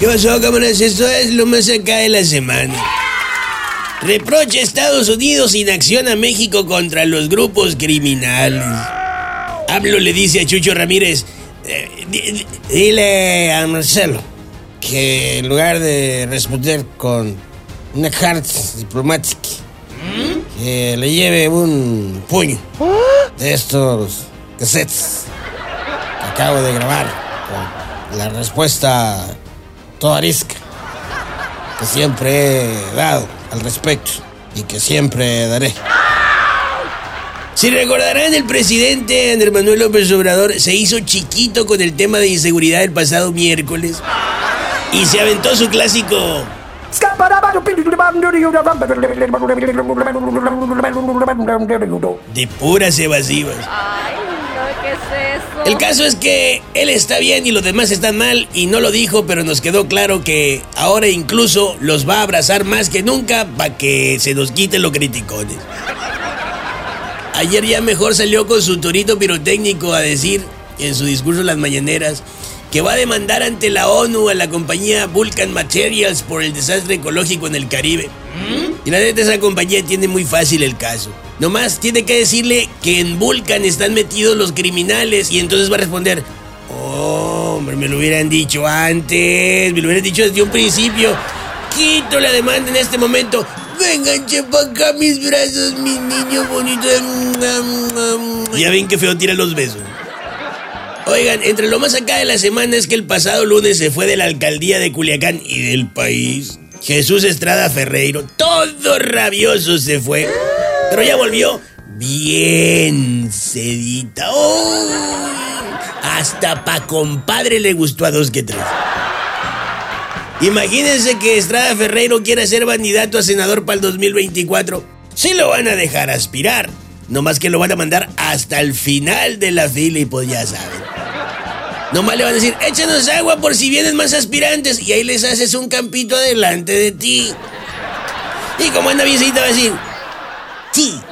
¿Qué pasó, cámaras? Esto es lo más acá de la semana. Reprocha Estados Unidos inacción a México contra los grupos criminales. Hablo le dice a Chucho Ramírez, eh, di- di- dile a Marcelo que en lugar de responder con una carta diplomática, que le lleve un puño de estos cassettes que acabo de grabar con la respuesta toda arisca que siempre he dado al respecto y que siempre daré. Si recordarán, el presidente Andrés Manuel López Obrador se hizo chiquito con el tema de inseguridad el pasado miércoles y se aventó su clásico de puras evasivas. Eso? El caso es que él está bien y los demás están mal y no lo dijo, pero nos quedó claro que ahora incluso los va a abrazar más que nunca para que se nos quiten los criticones. Ayer ya mejor salió con su torito pirotécnico a decir en su discurso las mañaneras que va a demandar ante la ONU a la compañía Vulcan Materials por el desastre ecológico en el Caribe. Y la neta, esa compañía tiene muy fácil el caso. Nomás tiene que decirle que en Vulcan están metidos los criminales y entonces va a responder, "Oh, hombre, me lo hubieran dicho antes, me lo hubieran dicho desde un principio. Quito la demanda en este momento. Vengan, chepa acá mis brazos, mis niños bonitos. Ya ven que feo tira los besos. Oigan, entre lo más acá de la semana es que el pasado lunes se fue de la alcaldía de Culiacán y del país. Jesús Estrada Ferreiro, todo rabioso se fue. Pero ya volvió bien sedita. ¡Uy! Hasta pa' compadre le gustó a dos que tres. Imagínense que Estrada Ferreiro quiera ser candidato a senador para el 2024. Sí lo van a dejar aspirar. Nomás que lo van a mandar hasta el final de la fila y pues ya saben. Nomás le van a decir, échanos agua por si vienen más aspirantes y ahí les haces un campito adelante de ti. Y como anda visita va a decir, sí,